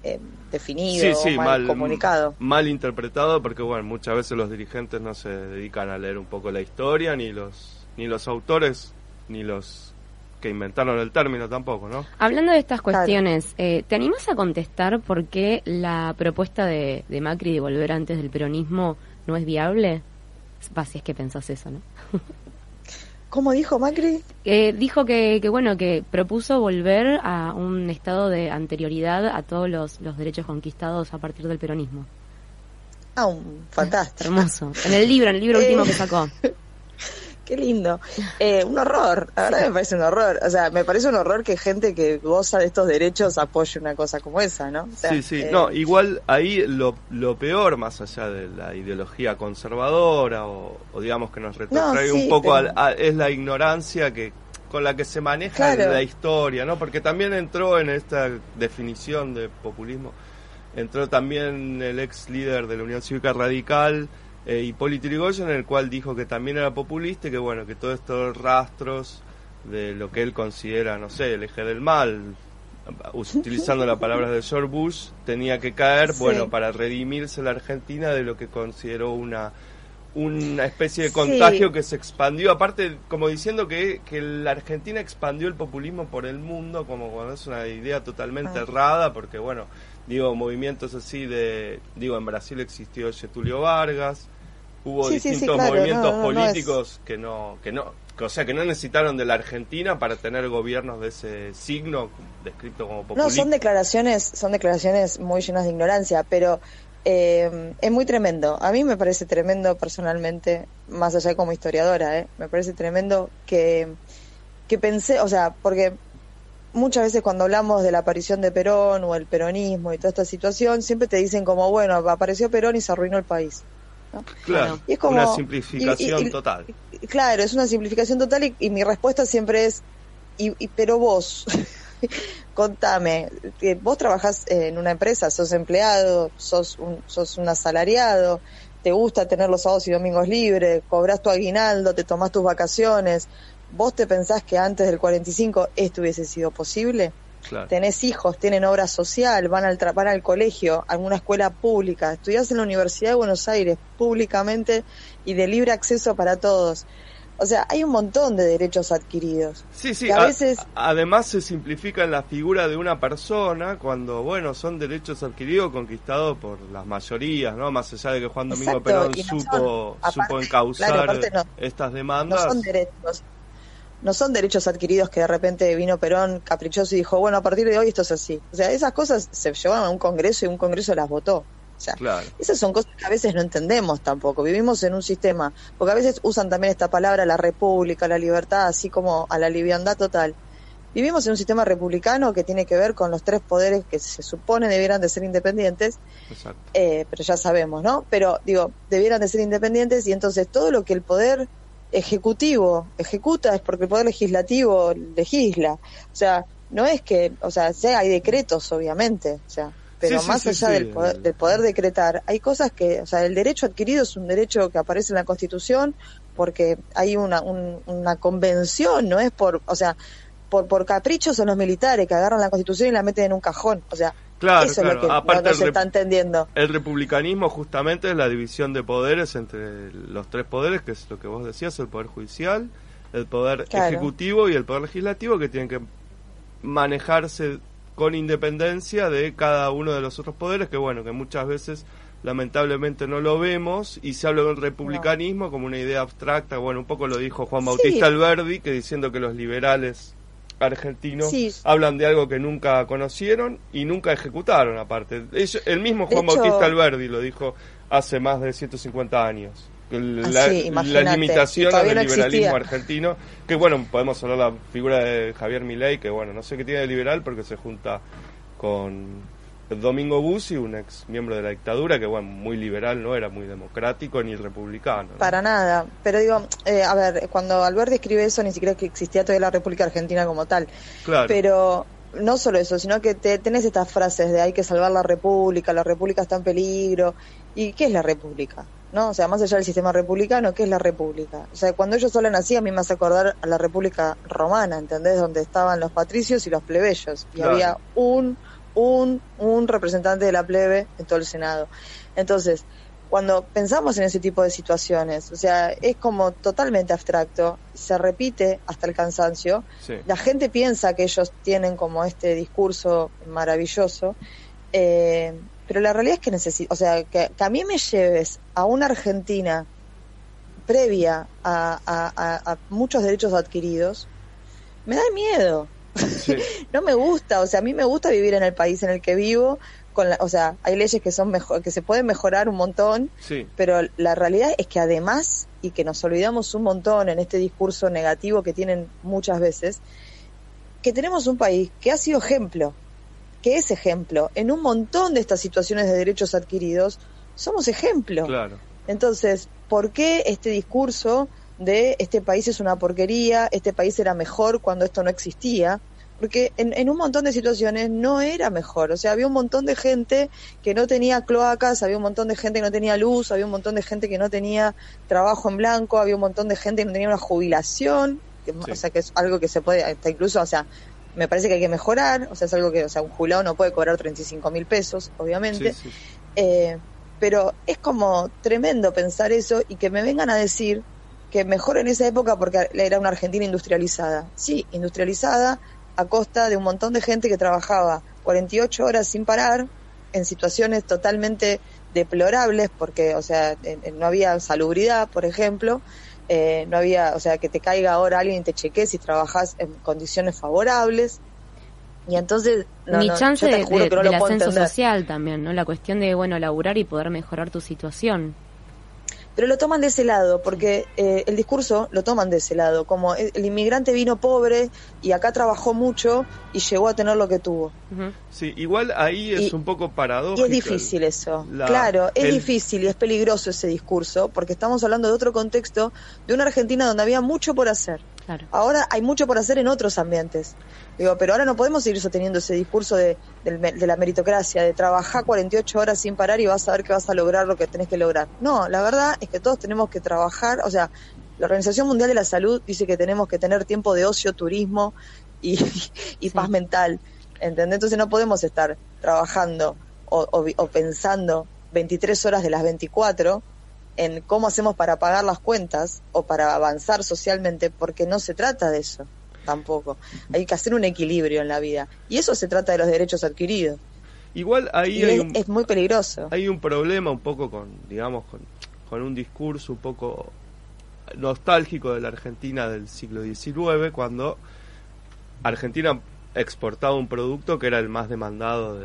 eh, definido, mal, comunicado. Mal interpretado porque, bueno, muchas veces los dirigentes no se dedican a leer un poco la historia, ni los, ni los autores, ni los que inventaron el término tampoco, ¿no? Hablando de estas cuestiones, eh, ¿te animas a contestar por qué la propuesta de, de, Macri de volver antes del peronismo no es viable? Va, si es que pensás eso, ¿no? ¿Cómo dijo Macri? Eh, dijo que, que, bueno, que propuso volver a un estado de anterioridad a todos los, los derechos conquistados a partir del peronismo. Ah, un fantástico. Hermoso. En el libro, en el libro último que sacó. Qué lindo. Eh, un horror, la verdad me parece un horror. O sea, me parece un horror que gente que goza de estos derechos apoye una cosa como esa, ¿no? sí, sí. No, igual ahí lo, lo peor, más allá de la ideología conservadora o, digamos que nos retrotrae un poco, es la ignorancia que con la que se maneja la historia, ¿no? Porque también entró en esta definición de populismo, entró también el ex líder de la Unión Cívica Radical, eh, Hipólito Yrigoyen, en el cual dijo que también era populista y que bueno, que todos estos rastros de lo que él considera, no sé, el eje del mal, utilizando las palabras de George Bush, tenía que caer, bueno, para redimirse la Argentina de lo que consideró una una especie de contagio que se expandió, aparte como diciendo que, que la Argentina expandió el populismo por el mundo, como cuando es una idea totalmente ah. errada, porque bueno, digo, movimientos así de, digo, en Brasil existió Getulio Vargas, hubo distintos movimientos políticos que no, que no, o sea, que no necesitaron de la Argentina para tener gobiernos de ese signo descrito como populista. No, son declaraciones, son declaraciones muy llenas de ignorancia, pero eh, es muy tremendo. A mí me parece tremendo personalmente, más allá como historiadora, ¿eh? me parece tremendo que, que pensé, o sea, porque muchas veces cuando hablamos de la aparición de Perón o el peronismo y toda esta situación, siempre te dicen como, bueno, apareció Perón y se arruinó el país. Claro, y es como, una simplificación total. Claro, es una simplificación total y, mi respuesta siempre es, y, pero vos, contame, vos trabajás en una empresa, sos empleado, sos un, sos un asalariado, te gusta tener los sábados y domingos libres, cobras tu aguinaldo, te tomás tus vacaciones, ¿Vos te pensás que antes del 45 esto hubiese sido posible? Tenés hijos, tienen obra social, van al, van al colegio, a alguna escuela pública, estudiás en la Universidad de Buenos Aires públicamente y de libre acceso para todos. O sea, hay un montón de derechos adquiridos. Sí, sí, a veces... además se simplifica en la figura de una persona cuando, bueno, son derechos adquiridos conquistados por las mayorías, ¿no? Más allá de que Juan Domingo Perón supo, supo encauzar estas demandas. No son derechos, no son derechos adquiridos que de repente vino Perón caprichoso y dijo, bueno, a partir de hoy esto es así. O sea, esas cosas se llevaron a un congreso y un congreso las votó. O sea, esas son cosas que a veces no entendemos tampoco. Vivimos en un sistema, porque a veces usan también esta palabra, la república, la libertad, así como a la liviandad total. Vivimos en un sistema republicano que tiene que ver con los tres poderes que se supone debieran de ser independientes, eh, pero ya sabemos, ¿no? Pero digo, debieran de ser independientes y entonces todo lo que el poder ejecutivo ejecuta es porque el poder legislativo legisla. O sea, no es que, o sea, hay decretos, obviamente, o sea, pero más allá del, poder, del poder decretar, hay cosas que, o sea, el derecho adquirido es un derecho que aparece en la Constitución porque hay una, una convención, no es por, o sea, por, por caprichos son los militares que agarran la Constitución y la meten en un cajón, o sea, Claro, claro. Aparte se está entendiendo. El republicanismo justamente es la división de poderes entre los tres poderes, que es lo que vos decías, el poder judicial, el poder ejecutivo y el poder legislativo, que tienen que manejarse con independencia de cada uno de los otros poderes, que bueno, que muchas veces lamentablemente no lo vemos. Y se habla del republicanismo como una idea abstracta, bueno, un poco lo dijo Juan Bautista Alberdi, que diciendo que los liberales argentinos hablan de algo que nunca conocieron y nunca ejecutaron aparte. el mismo Juan Bautista Alberdi lo dijo hace más de 150 años. La, las limitaciones del liberalismo argentino, que bueno, podemos hablar de la figura de Javier Milei, que bueno, no sé qué tiene de liberal porque se junta con Domingo Bussi, un ex miembro de la dictadura, que bueno, muy liberal, no era muy democrático ni republicano. Para nada, pero digo, eh, a ver, cuando Alberti escribe eso, ni siquiera que existía todavía la República Argentina como tal. Claro. Pero no solo eso, sino que te, tenés estas frases de hay que salvar la República, la República está en peligro. ¿Y qué es la República? ¿no? O sea, más allá del sistema republicano, ¿qué es la república? O sea, cuando ellos hablan así, a mí me hace acordar a la república romana, ¿entendés? Donde estaban los patricios y los plebeyos. Y había un un, un representante de la plebe en todo el Senado. Entonces, cuando pensamos en ese tipo de situaciones, o sea, es como totalmente abstracto, se repite hasta el cansancio, la gente piensa que ellos tienen como este discurso maravilloso, eh, pero la realidad es que necesito, o sea, que, a mí me lleves a una Argentina previa a, a, muchos derechos adquiridos, me da miedo. no me gusta, o sea, a mí me gusta vivir en el país en el que vivo, con o sea, hay leyes que son mejor, que se pueden mejorar un montón, pero la realidad es que además, y que nos olvidamos un montón en este discurso negativo que tienen muchas veces, que tenemos un país que ha sido ejemplo, que es ejemplo, en un montón de estas situaciones de derechos adquiridos, somos ejemplo. Entonces, ¿por qué este discurso de este país es una porquería, este país era mejor cuando esto no existía? Porque en, un montón de situaciones no era mejor. O sea, había un montón de gente que no tenía cloacas, había un montón de gente que no tenía luz, había un montón de gente que no tenía trabajo en blanco, había un montón de gente que no tenía una jubilación, o sea, que es algo que se puede, hasta incluso, o sea, me parece que hay que mejorar, o sea, es algo que, o sea, un jubilado no puede cobrar 35 mil pesos, obviamente. Eh, pero es como tremendo pensar eso y que me vengan a decir que mejor en esa época porque era una Argentina industrializada. Sí, industrializada, a costa de un montón de gente que trabajaba 48 horas sin parar en situaciones totalmente deplorables porque, o sea, no había salubridad, por ejemplo, eh, no había, o sea, que te caiga ahora alguien y te chequee si trabajas en condiciones favorables. Y entonces, no, Ni chance de, del ascenso social también, ¿no? La cuestión de, bueno, laburar y poder mejorar tu situación pero lo toman de ese lado, porque eh, el discurso lo toman de ese lado, como el, inmigrante vino pobre y acá trabajó mucho y llegó a tener lo que tuvo. Sí, igual ahí es un poco paradójico. Y es difícil eso, claro, es difícil y es peligroso ese discurso, porque estamos hablando de otro contexto, de una Argentina donde había mucho por hacer. Ahora hay mucho por hacer en otros ambientes. Digo, pero ahora no podemos seguir sosteniendo ese discurso de, la meritocracia, de trabajar 48 horas sin parar y vas a ver que vas a lograr lo que tenés que lograr. No, la verdad es que todos tenemos que trabajar, o sea, la Organización Mundial de la Salud dice que tenemos que tener tiempo de ocio, turismo y, paz mental. ¿Entendés? Entonces no podemos estar trabajando o, o pensando 23 horas de las 24 en cómo hacemos para pagar las cuentas o para avanzar socialmente, porque no se trata de eso tampoco. Hay que hacer un equilibrio en la vida. Y eso se trata de los derechos adquiridos. Igual ahí es, un, es, muy peligroso. Hay un problema un poco con, digamos, con, con un discurso un poco nostálgico de la Argentina del siglo XIX, cuando Argentina exportaba un producto que era el más demandado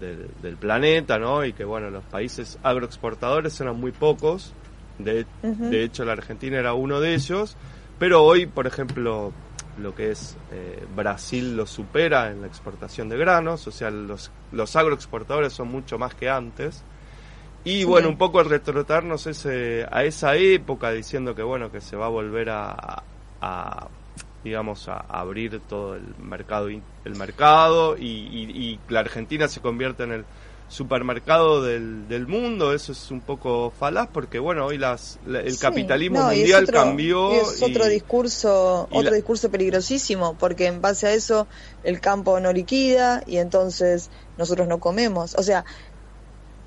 del planeta, ¿no? Y que, bueno, los países agroexportadores eran muy pocos. De, de hecho, la Argentina era uno de ellos. Pero hoy, por ejemplo, lo que es eh, Brasil lo supera en la exportación de granos, o sea, los, los agroexportadores son mucho más que antes. Y bueno, un poco retrotarnos ese, a esa época diciendo que bueno, que se va a volver a, a digamos, a, abrir todo el mercado, el mercado y, y, y la Argentina se convierte en el supermercado del, del mundo, eso es un poco falaz porque bueno, hoy las el capitalismo mundial cambió es otro discurso, otro discurso peligrosísimo, porque en base a eso el campo no liquida y entonces nosotros no comemos. O sea,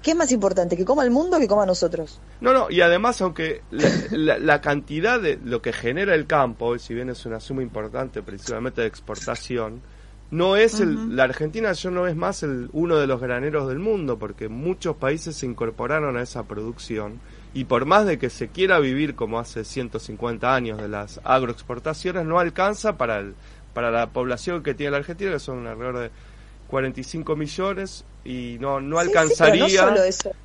¿qué es más importante, que coma el mundo o que coma nosotros? No, no, y además aunque la, la, cantidad de lo que genera el campo, si bien es una suma importante principalmente de exportación, no es el, la Argentina ya no es más el, uno de los graneros del mundo porque muchos países se incorporaron a esa producción y por más de que se quiera vivir como hace 150 años de las agroexportaciones no alcanza para el, para la población que tiene la Argentina que son alrededor de 45 millones y no no alcanzaría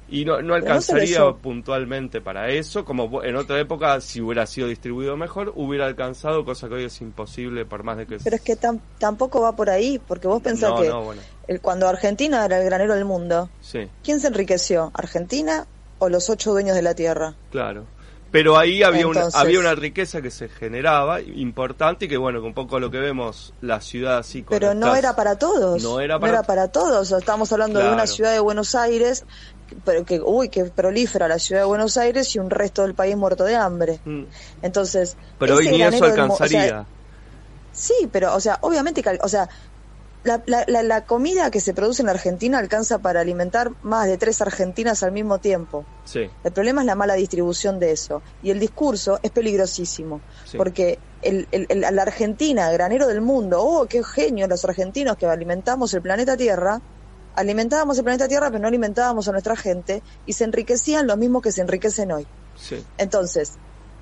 y no, no alcanzaría puntualmente para eso como en otra época si hubiera sido distribuido mejor hubiera alcanzado cosa que hoy es imposible por más de que pero es que tampoco va por ahí porque vos pensás que el, cuando Argentina era el granero del mundo quién se enriqueció Argentina o los ocho dueños de la tierra claro pero ahí había una, había una riqueza que se generaba importante y que bueno, con un poco lo que vemos la ciudad así Pero no era para todos. No era para, para todos. Estamos hablando de una ciudad de Buenos Aires pero que uy que prolifera la ciudad de Buenos Aires y un resto del país muerto de hambre. Mm. Entonces, pero hoy ni eso alcanzaría. sí, pero o sea, obviamente, o sea, la, la, la, comida que se produce en Argentina alcanza para alimentar más de tres argentinas al mismo tiempo. Sí. El problema es la mala distribución de eso. Y el discurso es peligrosísimo. Porque el, el, la Argentina, granero del mundo, oh, qué genio los argentinos que alimentamos el planeta Tierra, alimentábamos el planeta Tierra pero no alimentábamos a nuestra gente y se enriquecían los mismos que se enriquecen hoy. Sí. Entonces,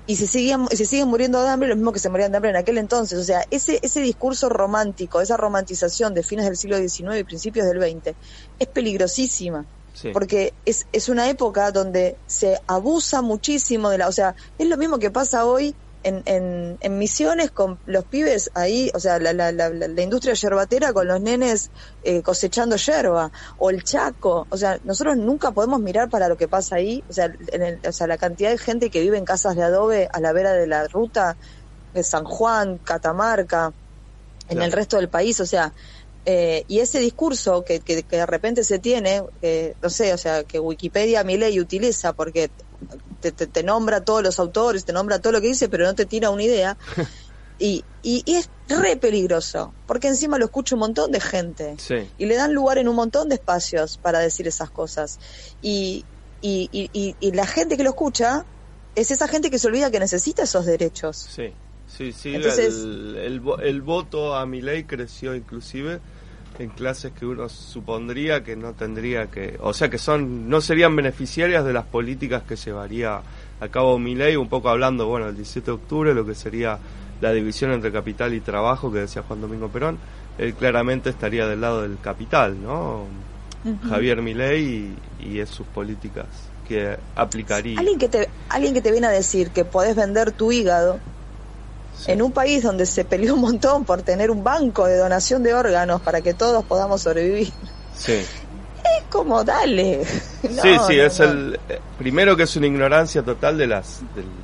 y se siguen, se siguen muriendo de hambre lo mismo que se morían de hambre en aquel entonces. O sea, ese, ese discurso romántico, esa romantización de fines del siglo XIX y principios del XX es peligrosísima. Porque es, es una época donde se abusa muchísimo de la... O sea, es lo mismo que pasa hoy en, en, en, misiones con los pibes ahí, o sea, la, la, la, la industria yerbatera con los nenes eh, cosechando yerba, o el chaco, o sea, nosotros nunca podemos mirar para lo que pasa ahí, o sea, en el, o sea, la cantidad de gente que vive en casas de adobe a la vera de la ruta de San Juan, Catamarca, en el resto del país, o sea, eh, y ese discurso que, que, que, de repente se tiene, eh, no sé, o sea, que Wikipedia mi ley utiliza porque te, te, nombra todos los autores, te nombra todo lo que dice, pero no te tira una idea. Y, y, es re peligroso, porque encima lo escucha un montón de gente. Y le dan lugar en un montón de espacios para decir esas cosas. Y, y, y, y, la gente que lo escucha es esa gente que se olvida que necesita esos derechos. Sí, sí, sí. Entonces, el, el, el voto a mi ley creció inclusive en clases que uno supondría que no tendría que, o sea, que son no serían beneficiarias de las políticas que llevaría a cabo mi ley, un poco hablando, bueno, el 17 de octubre, lo que sería la división entre capital y trabajo que decía Juan Domingo Perón, él claramente estaría del lado del capital, ¿no? Javier Milei y, y es sus políticas que aplicaría. Alguien que te alguien que te viene a decir que podés vender tu hígado en un país donde se peleó un montón por tener un banco de donación de órganos para que todos podamos sobrevivir. Sí. Es como, dale. sí, sí, es el eh, primero que es una ignorancia total de las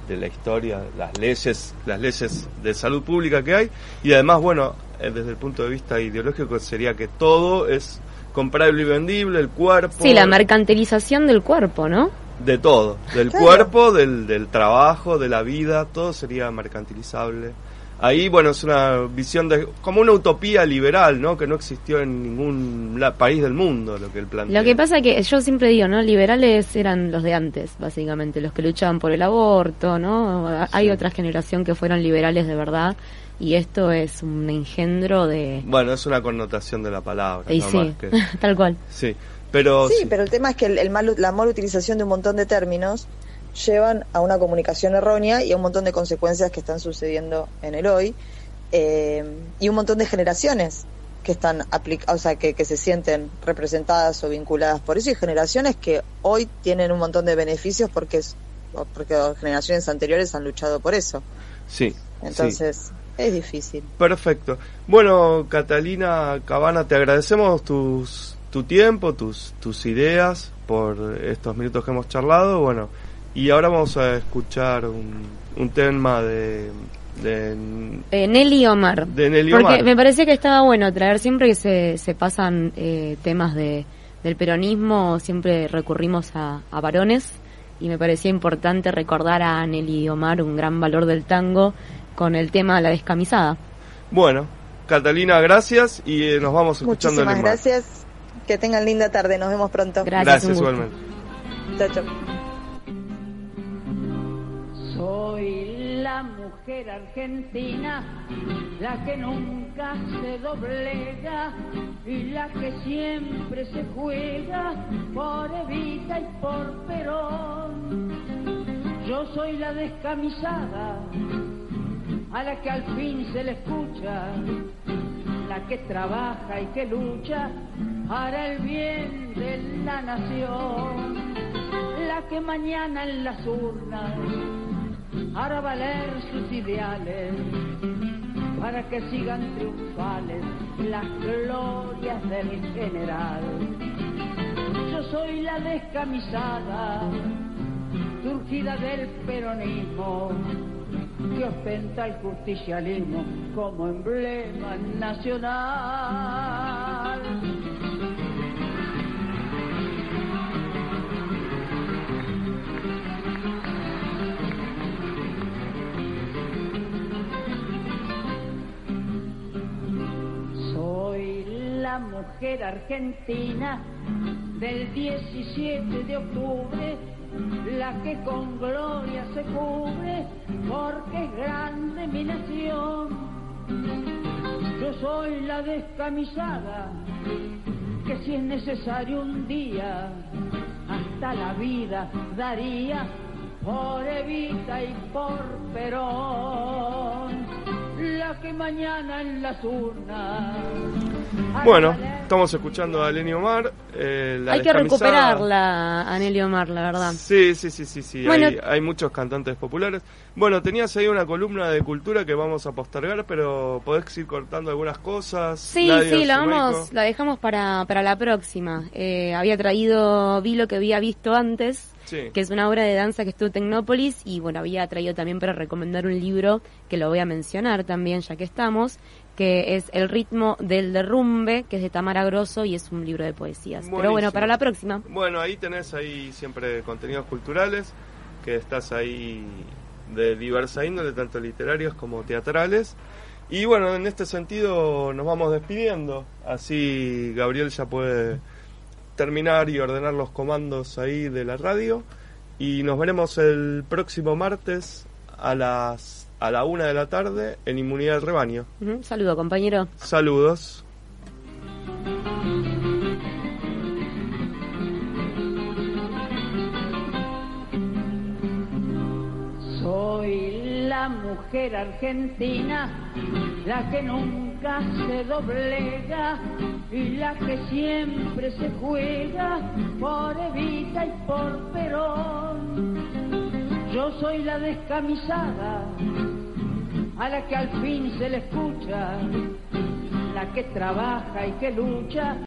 de, la historia, las leyes, las leyes de salud pública que hay y además, bueno, eh, desde el punto de vista ideológico sería que todo es comprable y vendible, el cuerpo. Sí, la mercantilización del cuerpo, ¿no? De todo, del cuerpo, del, del trabajo, de la vida, todo sería mercantilizable. Ahí, bueno, es una visión de, como una utopía liberal, ¿no? Que no existió en ningún país del mundo, lo que él plantea. Lo que pasa que yo siempre digo, ¿no? Liberales eran los de antes, básicamente, los que luchaban por el aborto, ¿no? Hay otra generación que fueron liberales de verdad y esto es un engendro de... Bueno, es una connotación de la palabra. Y sí, tal cual. Sí, pero, sí, pero el tema es que el, la mala utilización de un montón de términos llevan a una comunicación errónea y a un montón de consecuencias que están sucediendo en el hoy eh, y un montón de generaciones que están o sea, que, que se sienten representadas o vinculadas por eso y generaciones que hoy tienen un montón de beneficios porque es, porque generaciones anteriores han luchado por eso. Sí. Entonces, es difícil. Perfecto. Bueno, Catalina Cabana, te agradecemos tus tu tiempo, tus, tus ideas por estos minutos que hemos charlado. Bueno, y ahora vamos a escuchar un, un tema de, de Nelly Omar. Porque me parecía que estaba bueno traer siempre que se, se pasan eh, temas de, del peronismo, siempre recurrimos a, a varones y me parecía importante recordar a Nelly Omar un gran valor del tango con el tema de la descamisada. Bueno, Catalina, gracias y eh, nos vamos escuchando. Muchísimas gracias. Que tengan linda tarde, nos vemos pronto. Gracias, Gracias igualmente. Chao, chao. Soy la mujer argentina, la que nunca se doblega y la que siempre se juega por Evita y por Perón. Yo soy la descamisada, a la que al fin se le escucha, la que trabaja y que lucha para el bien de la nación, la que mañana en las urnas hará valer sus ideales para que sigan triunfales las glorias del general. Yo soy la descamisada, surgida del peronismo, que ostenta el justicialismo como emblema nacional. mujer argentina del 17 de octubre, la que con gloria se cubre, porque es grande mi nación. Yo soy la descamisada, que si es necesario un día, hasta la vida daría por Evita y por Perón, que mañana en las urnas. Bueno, estamos escuchando a Lenny Omar. Eh, hay que recuperarla a Nelly Omar, la verdad. Sí, sí, sí, sí, sí. Hay, hay, muchos cantantes populares. Bueno, tenías ahí una columna de cultura que vamos a postergar, pero podés ir cortando algunas cosas. Sí, sí, la vamos, la dejamos para, para la próxima. Eh, había traído, vi lo que había visto antes que es una obra de danza que estuvo en Tecnópolis y bueno, había traído también para recomendar un libro que lo voy a mencionar también ya que estamos, que es El ritmo del derrumbe, que es de Tamara Grosso y es un libro de poesías. Pero bueno, para la próxima. Bueno, ahí tenés ahí siempre contenidos culturales, que estás ahí de diversa índole, tanto literarios como teatrales. Y bueno, en este sentido nos vamos despidiendo, así Gabriel ya puede terminar y ordenar los comandos ahí de la radio. Y nos veremos el próximo martes a las a la una de la tarde en Inmunidad del Rebaño. Saludo, compañero. Saludos. Soy la mujer argentina, la que nunca se doblega y la que siempre se juega por Evita y por Perón. Yo soy la descamisada, a la que al fin se le escucha, la que trabaja y que lucha